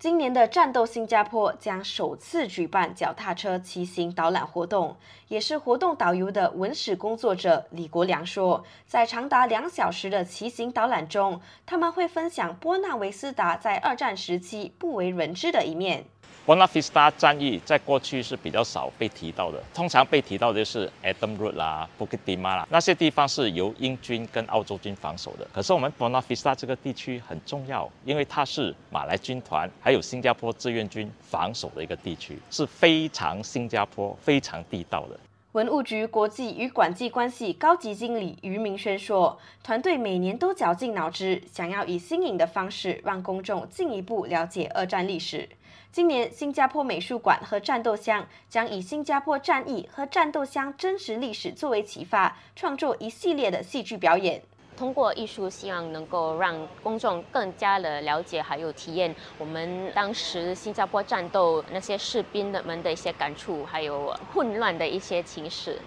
今年的战斗新加坡将首次举办脚踏车骑行导览活动，也是活动导游的文史工作者李国良说，在长达两小时的骑行导览中，他们会分享波纳维斯达在二战时期不为人知的一面。Buen Vista 战役在过去是比较少被提到的，通常被提到的就是 Adam Road 啦、Bukit Timah 啦，那些地方是由英军跟澳洲军防守的。可是我们 Buen Vista 这个地区很重要，因为它是马来军团还有新加坡志愿军防守的一个地区，是非常新加坡、非常地道的。文物局国际与管际关系高级经理于明轩说：“团队每年都绞尽脑汁，想要以新颖的方式让公众进一步了解二战历史。今年，新加坡美术馆和战斗箱将以新加坡战役和战斗箱真实历史作为启发，创作一系列的戏剧表演。”通过艺术，希望能够让公众更加的了解，还有体验我们当时新加坡战斗那些士兵的们的一些感触，还有混乱的一些情史。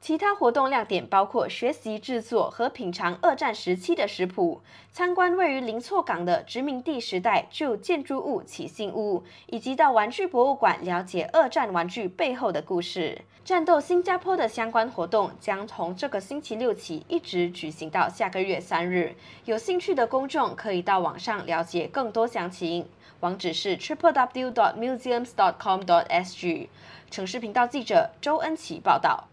其他活动亮点包括学习制作和品尝二战时期的食谱，参观位于林错港的殖民地时代旧建筑物启信屋，以及到玩具博物馆了解二战玩具背后的故事。战斗新加坡的相关活动将从这个星期六起一直举行到下个月三日，有兴趣的公众可以到网上了解更多详情，网址是 triple w dot museums dot com dot s g。城市频道记者周恩琪报道。